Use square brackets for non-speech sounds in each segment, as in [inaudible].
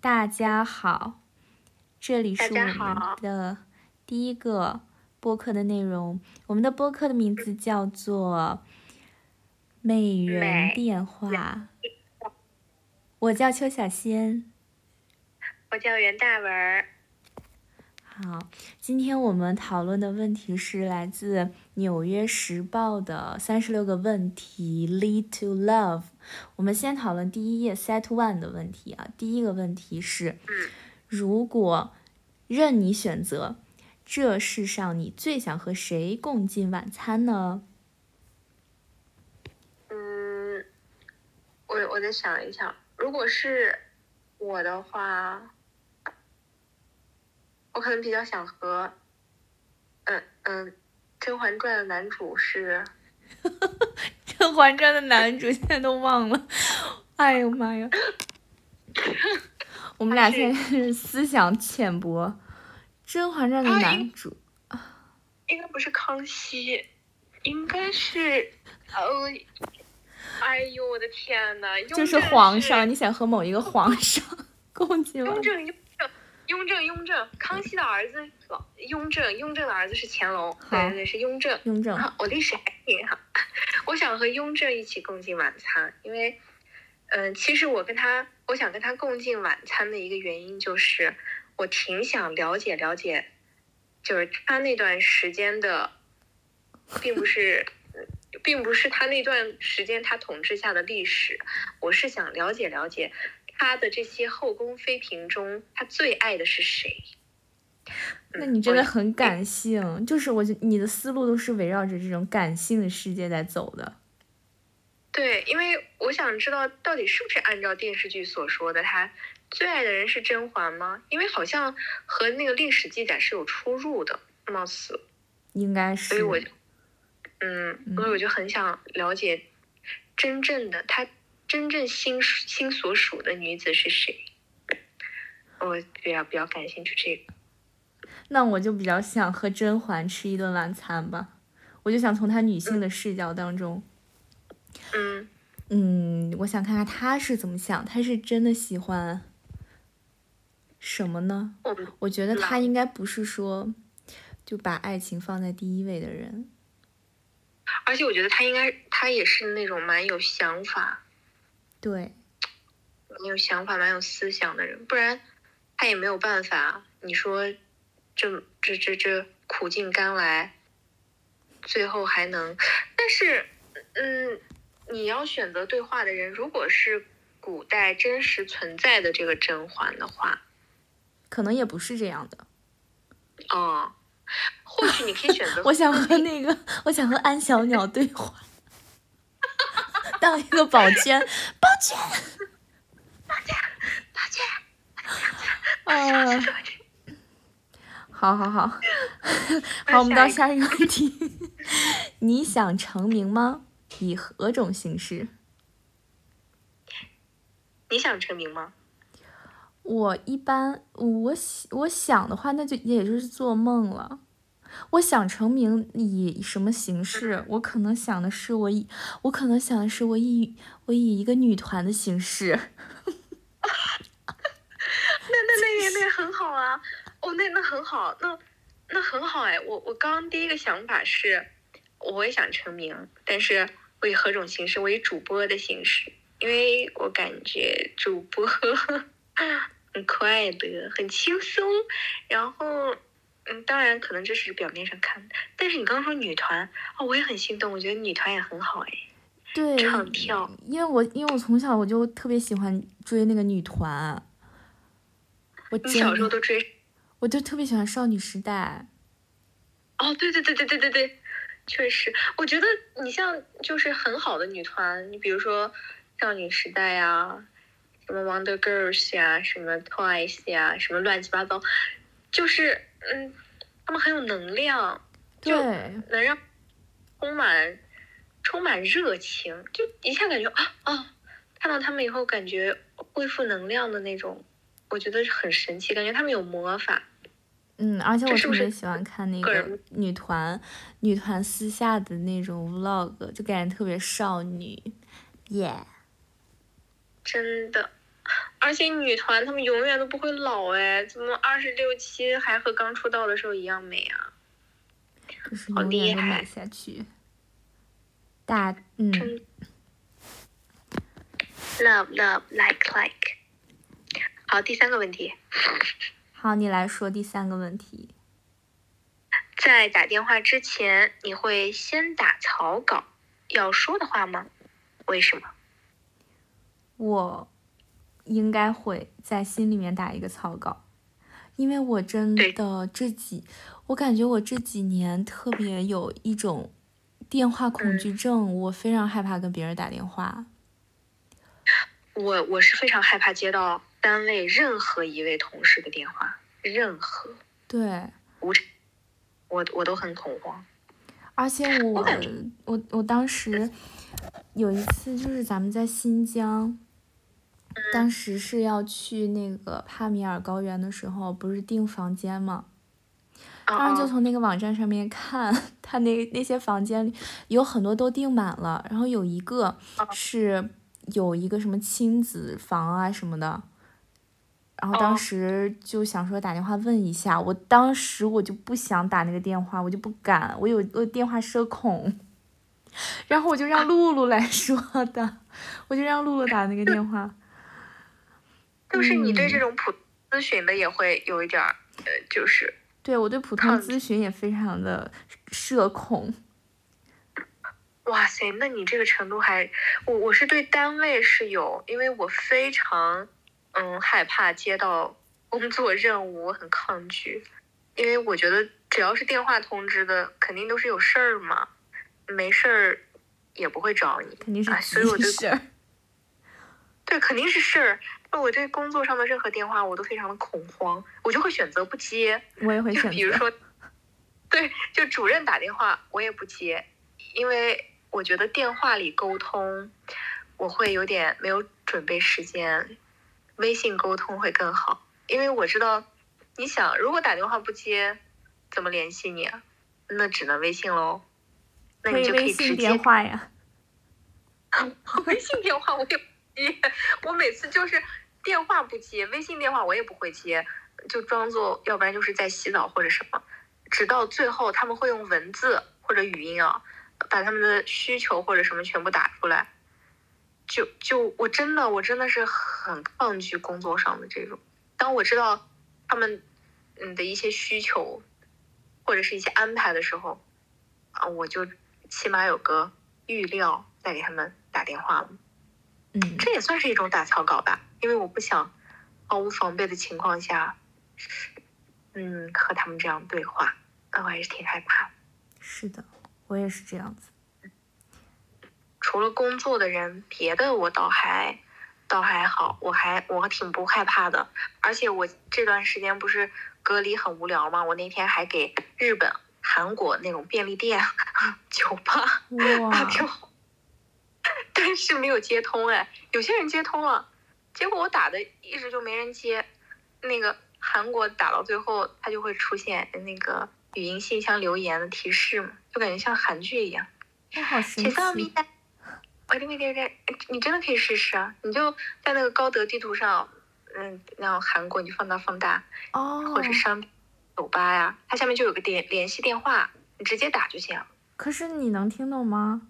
大家好，这里是我们的第一个播客的内容。我们的播客的名字叫做《美人电话》。我叫邱小仙。我叫袁大文儿。好，今天我们讨论的问题是来自《纽约时报》的三十六个问题，Lead to Love。我们先讨论第一页 Set One 的问题啊。第一个问题是，嗯如果任你选择，这世上你最想和谁共进晚餐呢？嗯，我我再想一想，如果是我的话，我可能比较想和，嗯嗯，《甄嬛传》的男主是，[laughs]《甄嬛传》的男主现在都忘了，哎呦妈呀！[laughs] 我们俩现在是思想浅薄，《甄嬛传》的啊男主。应该不是康熙，应该是，呃，哎呦我的天呐，就是皇上，你想和某一个皇上 [laughs] 共进晚雍正，雍正，雍正，康熙的儿子老雍正，雍正的儿子是乾隆，对对对，是雍正。雍正，啊，我历史还挺好。[laughs] 我想和雍正一起共进晚餐，因为，嗯、其实我跟他，我想跟他共进晚餐的一个原因就是，我挺想了解了解，就是他那段时间的，并不是，并不是他那段时间他统治下的历史，我是想了解了解他的这些后宫妃嫔中，他最爱的是谁。嗯那你真的很感性，就是我觉你的思路都是围绕着这种感性的世界在走的。对，因为我想知道到底是不是按照电视剧所说的，他最爱的人是甄嬛吗？因为好像和那个历史记载是有出入的，貌似，应该是，所以我就，嗯，所以我就很想了解真正的他真正心心所属的女子是谁。我比较比较感兴趣这个。那我就比较想和甄嬛吃一顿晚餐吧。我就想从她女性的视角当中，嗯嗯，我想看看她是怎么想，她是真的喜欢什么呢？我我觉得她应该不是说就把爱情放在第一位的人。而且我觉得他应该，他也是那种蛮有想法、对，蛮有想法、蛮有思想的人，不然他也没有办法。你说这这这这苦尽甘来，最后还能，但是，嗯，你要选择对话的人，如果是古代真实存在的这个甄嬛的话，可能也不是这样的。哦，或许你可以选择 [laughs] 我想和那个，我想和安小鸟对话，当一个保全，[laughs] 保全。抱歉，啊，好好好，好，我们到下一个问题。你想成名吗？以何种形式？你想成名吗？我一般，我想我想的话，那就也就是做梦了。我想成名以什么形式？我可能想的是我以，我可能想的是我以我以一个女团的形式。[laughs] 那那那也那也很好啊，哦，那那很好，那那很好哎。我我刚刚第一个想法是，我也想成名，但是我以何种形式？我以主播的形式，因为我感觉主播 [laughs] 很快乐，很轻松。然后，嗯，当然可能这是表面上看的，但是你刚刚说女团哦，我也很心动，我觉得女团也很好哎，对，唱跳。因为我因为我从小我就特别喜欢追那个女团，我你小时候都追我就特别喜欢少女时代。哦，对对对对对对对，确实，我觉得你像就是很好的女团，你比如说少女时代呀、什么 Wonder Girls 呀、什么 Twice 呀、什么乱七八糟，就是嗯，他们很有能量，对就能让充满充满热情，就一下感觉啊啊，看到他们以后感觉恢复能量的那种，我觉得很神奇，感觉他们有魔法。嗯，而且我是不是特别喜欢看那个女团女团私下的那种 vlog，就感觉特别少女，耶、真的，而且女团她们永远都不会老哎，怎么二十六七还和刚出道的时候一样美啊？好厉害美下去。大嗯，love love like like。好，第三个问题，[laughs] 好，你来说第三个问题。在打电话之前，你会先打草稿要说的话吗？为什么？我应该会在心里面打一个草稿，因为我真的这几，我感觉我这几年特别有一种电话恐惧症，我非常害怕跟别人打电话。我我是非常害怕接到单位任何一位同事的电话，任何对，无产，我我都很恐慌。而且我感觉我我当时有一次就是咱们在新疆，嗯当时是要去那个帕米尔高原的时候，不是订房间吗？当时就哦。从那个网站上面看，[laughs] 他那那些房间里有很多都订满了，然后有一个哦。是有一个什么亲子房啊什么的，然后当哦。时就想说打电话问一下，我当时我就不想打那个电话，我就不敢，我有我电话社恐，[laughs] 然后我就让露露来说的，我就让露露打那个电话。就是你对这嗯种普咨询的也会有一点儿，呃，就是对我对普通咨询也非常的社恐。哇塞，那你这个程度还，我我是对单位是有，因为我非常嗯害怕接到工作任务，我很抗拒，因为我觉得只要是电话通知的，肯定都是有事儿嘛，没事儿也不会找你，肯定是哎所以我对。对，肯定是事儿。那我对工作上的任何电话我都非常的恐慌，我就会选择不接。我也会就选择。比如说，对，就主任打电话我也不接，因为我觉得电话里沟通我会有点没有准备时间，微信沟通会更好，因为我知道，你想如果打电话不接，怎么联系你啊？那只能微信喽。那你就可以直接微信电话呀。[laughs] 微信电话我也接，我每次就是电话不接，微信电话我也不会接，就装作要不然就是在洗澡或者什么，直到最后他们会用文字或者语音啊，把他们的需求或者什么全部打出来。就就我真的我真的是很抗拒工作上的这种，当我知道他们嗯的一些需求或者是一些安排的时候，啊，我就起码有个预料再给他们打电话了。嗯，这也算是一种打草稿吧，因为我不想毫无防备的情况下，嗯，和他们这样对话，那我还是挺害怕。是的，我也是这样子。除了工作的人，别的我倒还倒还好，我还我挺不害怕的。而且我这段时间不是隔离很无聊吗？我那天还给日本、韩国那种便利店、[laughs] 酒吧打哇，电话，但是没有接通哎，有些人接通了，结果我打的一直就没人接。那个韩国打到最后，它就会出现那个语音信箱留言的提示嘛，就感觉像韩剧一样。那好神写上米奇。我这边这边，你真的可以试试啊！你就在那个高德地图上，嗯，然后韩国你就放大放大，哦，或者商酒吧呀，它下面就有个电联系电话，你直接打就行。可是你能听懂吗？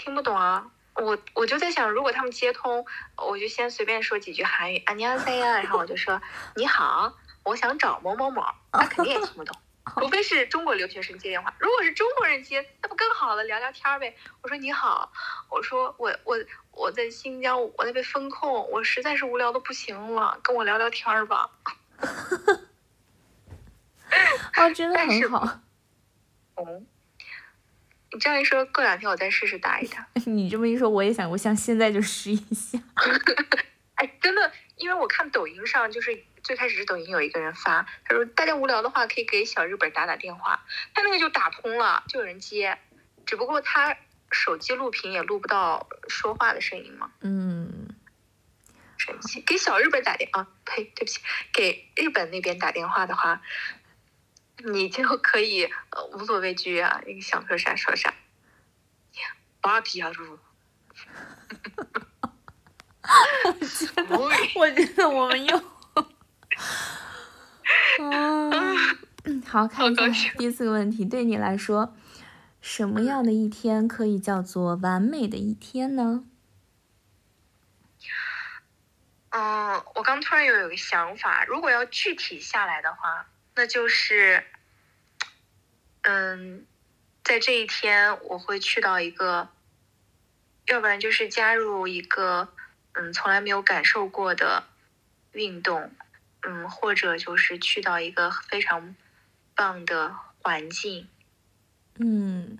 听不懂啊，我我就在想，如果他们接通，我就先随便说几句韩语，안녕하세요，然后我就说你好，我想找某某某，他肯定也听不懂，[laughs] 除非是中国留学生接电话。如果是中国人接，那不更好了，聊聊天儿呗。我说你好，我说我我我在新疆，我在被封控，我实在是无聊的不行了，跟我聊聊天儿吧。[laughs] 哦，真的但是很好。哦， 你这样一说，过两天我再试试打一打。[laughs] 你这么一说，我也想，我想现在就试一下。[laughs] 哎，真的，因为我看抖音上，就是最开始是抖音有一个人发，他说大家无聊的话可以给小日本打打电话，他那个就打通了，就有人接，只不过他手机录屏也录不到说话的声音嘛，嗯，神奇。给小日本打电啊，呸，对不起，给日本那边打电话的话，你就可以呃无所畏惧啊，你想说啥说啥。芭比亚路，我觉得我们又，嗯，好，看一下第四个问题，对你来说，什么样的一天可以叫做完美的一天呢？嗯，我刚突然又有个想法，如果要具体下来的话，那就是，嗯，在这一天我会去到一个，要不然就是加入一个，嗯，从来没有感受过的运动，嗯，或者就是去到一个非常棒的环境，嗯，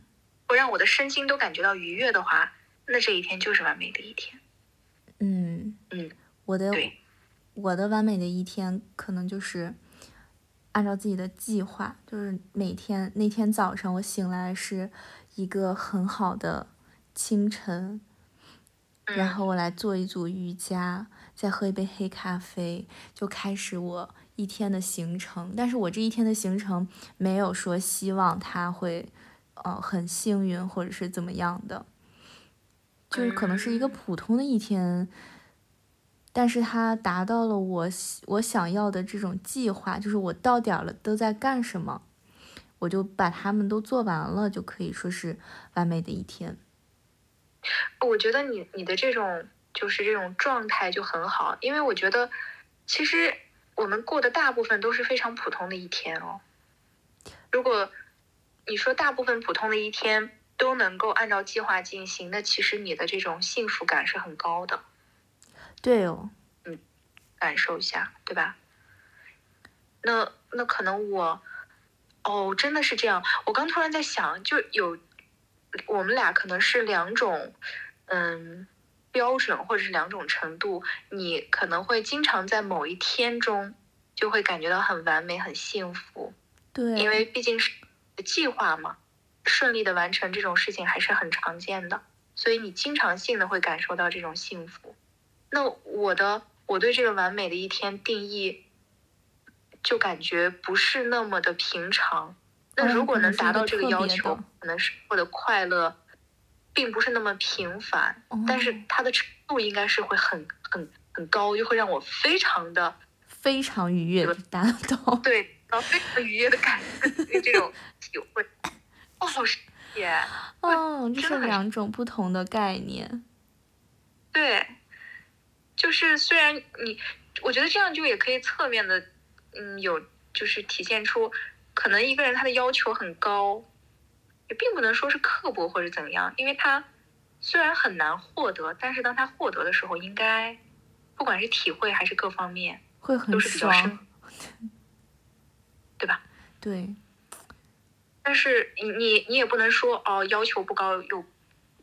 会让我的身心都感觉到愉悦的话，那这一天就是完美的一天。嗯嗯。我的我的完美的一天，可能就是按照自己的计划，就是每天那天早上我醒来是一个很好的清晨，然后我来做一组瑜伽，再喝一杯黑咖啡，就开始我一天的行程。但是我这一天的行程没有说希望他会呃很幸运或者是怎么样的，就是可能是一个普通的一天。但是它达到了我我想要的这种计划，就是我到点了都在干什么，我就把他们都做完了，就可以说是完美的一天。我觉得你你的这种就是这种状态就很好，因为我觉得其实我们过的大部分都是非常普通的一天哦。如果你说大部分普通的一天都能够按照计划进行，那其实你的这种幸福感是很高的。对哦，嗯，感受一下，对吧？那那可能我，哦，真的是这样。我刚突然在想，就有我们俩可能是两种，嗯，标准或者是两种程度。你可能会经常在某一天中就会感觉到很完美、很幸福。对，因为毕竟是计划嘛，顺利的完成这种事情还是很常见的，所以你经常性的会感受到这种幸福。那我的我对这个完美的一天定义，就感觉不是那么的平常。那如果能达到这个要求，可能是获得快乐，并不是那么平凡，但是它的程度应该是会很很很高，就会让我非常的非常愉悦的达到。对，然后非常愉悦的感觉，这种体会。哦，好神奇！哦，这是两种不同的概念。对。就是虽然你，我觉得这样就也可以侧面的，嗯，有就是体现出，可能一个人他的要求很高，也并不能说是刻薄或者怎么样，因为他虽然很难获得，但是当他获得的时候，应该不管是体会还是各方面，会很深，对吧？[laughs] 对。但是你你你也不能说哦，要求不高又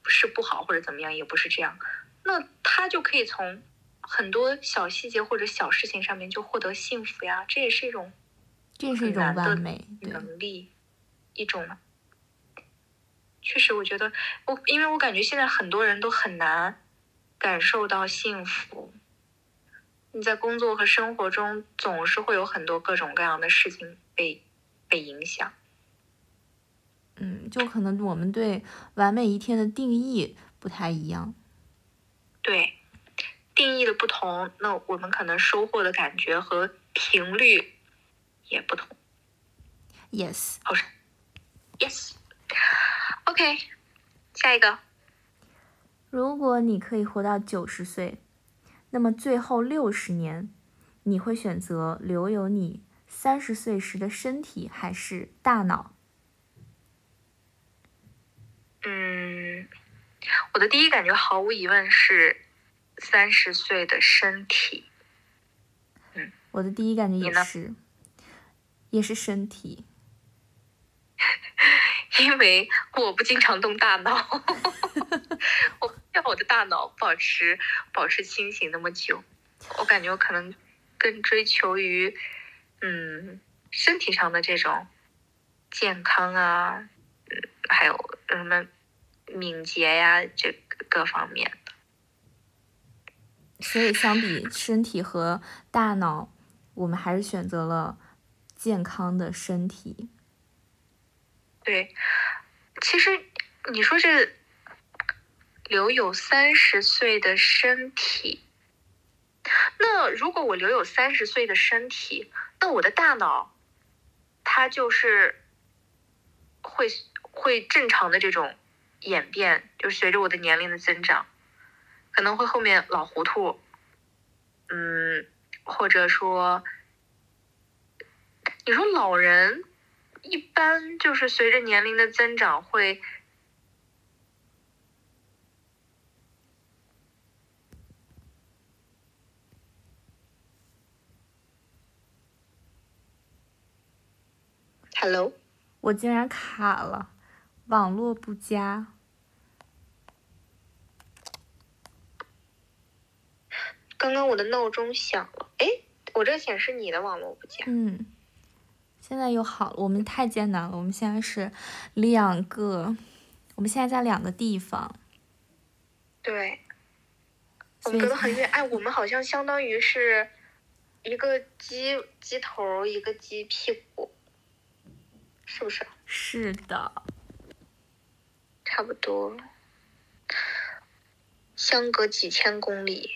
是不好或者怎么样，也不是这样，那他就可以从。很多小细节或者小事情上面就获得幸福呀，这也是一种，这是一种完美能力，一种。确实，我觉得我，因为我感觉现在很多人都很难感受到幸福。你在工作和生活中总是会有很多各种各样的事情被被影响。嗯，就可能我们对完美一天的定义不太一样。对。定义的不同，那我们可能收获的感觉和频率也不同。Yes，好，Yes，OK，下一个。如果你可以活到九十岁，那么最后六十年，你会选择留有你三十岁时的身体还是大脑？嗯，我的第一感觉毫无疑问是。三十岁的身体，嗯，我的第一感觉也是，也是身体，[laughs] 因为我不经常动大脑，[laughs] 我要我的大脑保持保持清醒那么久，我感觉我可能更追求于，嗯，身体上的这种健康啊，嗯，还有什么敏捷呀，这各方面。所以，相比身体和大脑，我们还是选择了健康的身体。对，其实你说这留有三十岁的身体，那如果我留有三十岁的身体，那我的大脑，它就是会会正常的这种演变，就随着我的年龄的增长，可能会后面老糊涂，嗯，或者说，你说老人一般就是随着年龄的增长会。Hello，我竟然卡了，网络不佳。刚刚我的闹钟响了，哎，我这显示你的网络不佳。嗯，现在又好了。我们太艰难了，我们现在是两个，我们现在在两个地方。对，我们隔得很远。[laughs] 哎，我们好像相当于是一个鸡鸡头，一个鸡屁股。是不是？是的，差不多，相隔几千公里。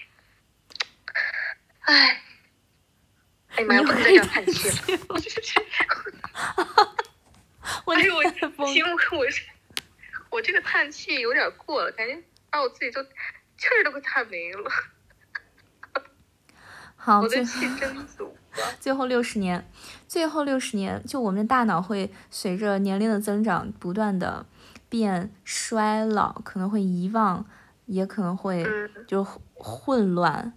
哎，哎妈呀！不能再叹气了。[laughs] 我是我，因为我是我这个叹气有点过了，感觉把我自己都气儿都快叹没了。好，我的气真足。[laughs] 最后六十年，最后六十年，就我们的大脑会随着年龄的增长，不断的变衰老，可能会遗忘，也可能会就混乱。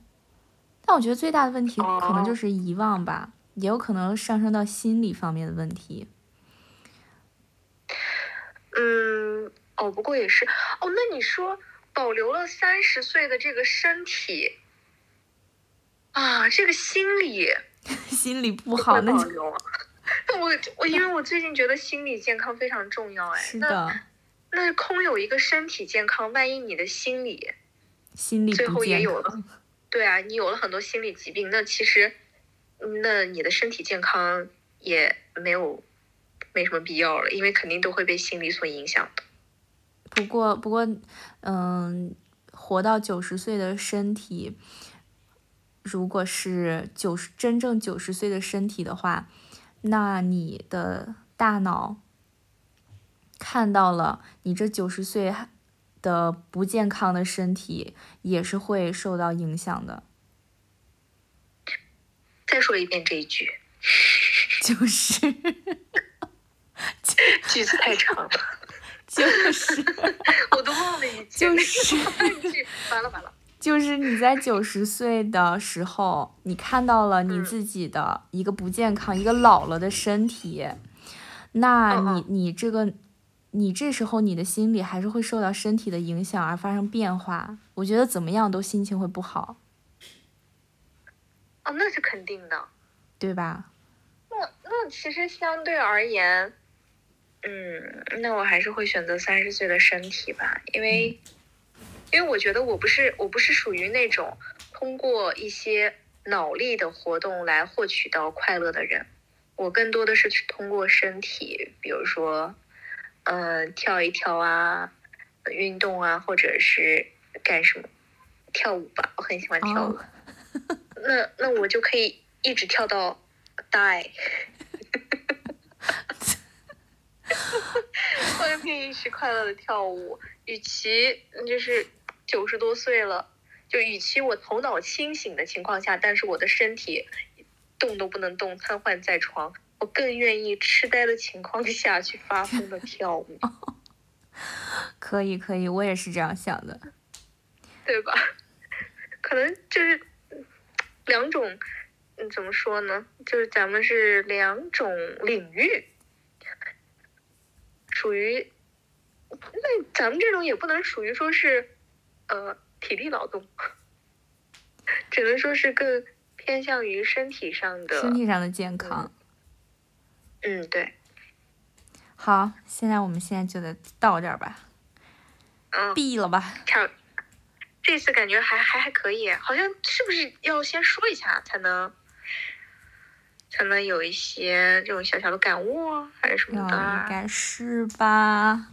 但我觉得最大的问题可能就是遗忘吧，也有可能上升到心理方面的问题。嗯，哦，不过也是哦。那你说保留了三十岁的这个身体啊，这个心理。[laughs] 心理不好，那就那 [laughs] 我我因为我最近觉得心理健康非常重要哎，是的，那空有一个身体健康，万一你的心理心理最后也有了，对啊，你有了很多心理疾病，那其实那你的身体健康也没有没什么必要了，因为肯定都会被心理所影响的。不过不过，嗯，活到九十岁的身体。如果是九十真正九十岁的身体的话，那你的大脑看到了你这九十岁还的不健康的身体，也是会受到影响的。再说一遍这一句，[laughs] 就是句子太长了，就是 [laughs] 我都忘了一句，就是完了完了。就是你在九十岁的时候，你看到了你自己的一个不健康、一个老了的身体，那你你这个，你这时候你的心理还是会受到身体的影响而发生变化。我觉得怎么样都心情会不好。哦，那是肯定的，对吧？那那其实相对而言，嗯，那我还是会选择三十岁的身体吧，因为。因为我觉得我不是我不是属于那种通过一些脑力的活动来获取到快乐的人，我更多的是去通过身体，比如说，嗯，跳一跳啊，运动啊，或者是干什么，跳舞吧，我很喜欢跳舞，那那我就可以一直跳到 die，[laughs] 我就可以一直快乐的跳舞。与其就是九十多岁了，就与其我头脑清醒的情况下，但是我的身体动都不能动，瘫痪在床，我更愿意痴呆的情况下去发疯的跳舞。[laughs] 可以，可以，我也是这样想的，对吧？可能就是两种，嗯，怎么说呢？就是咱们是两种领域，属于。那咱们这种也不能属于说是，呃，体力劳动，只能说是更偏向于身体上的身体上的健康。嗯，对。好，现在我们现在就得到这儿吧。嗯。闭了吧。差，这次感觉还还还可以，好像是不是要先说一下才能，才能有一些这种小小的感悟，还是什么的？应该是吧。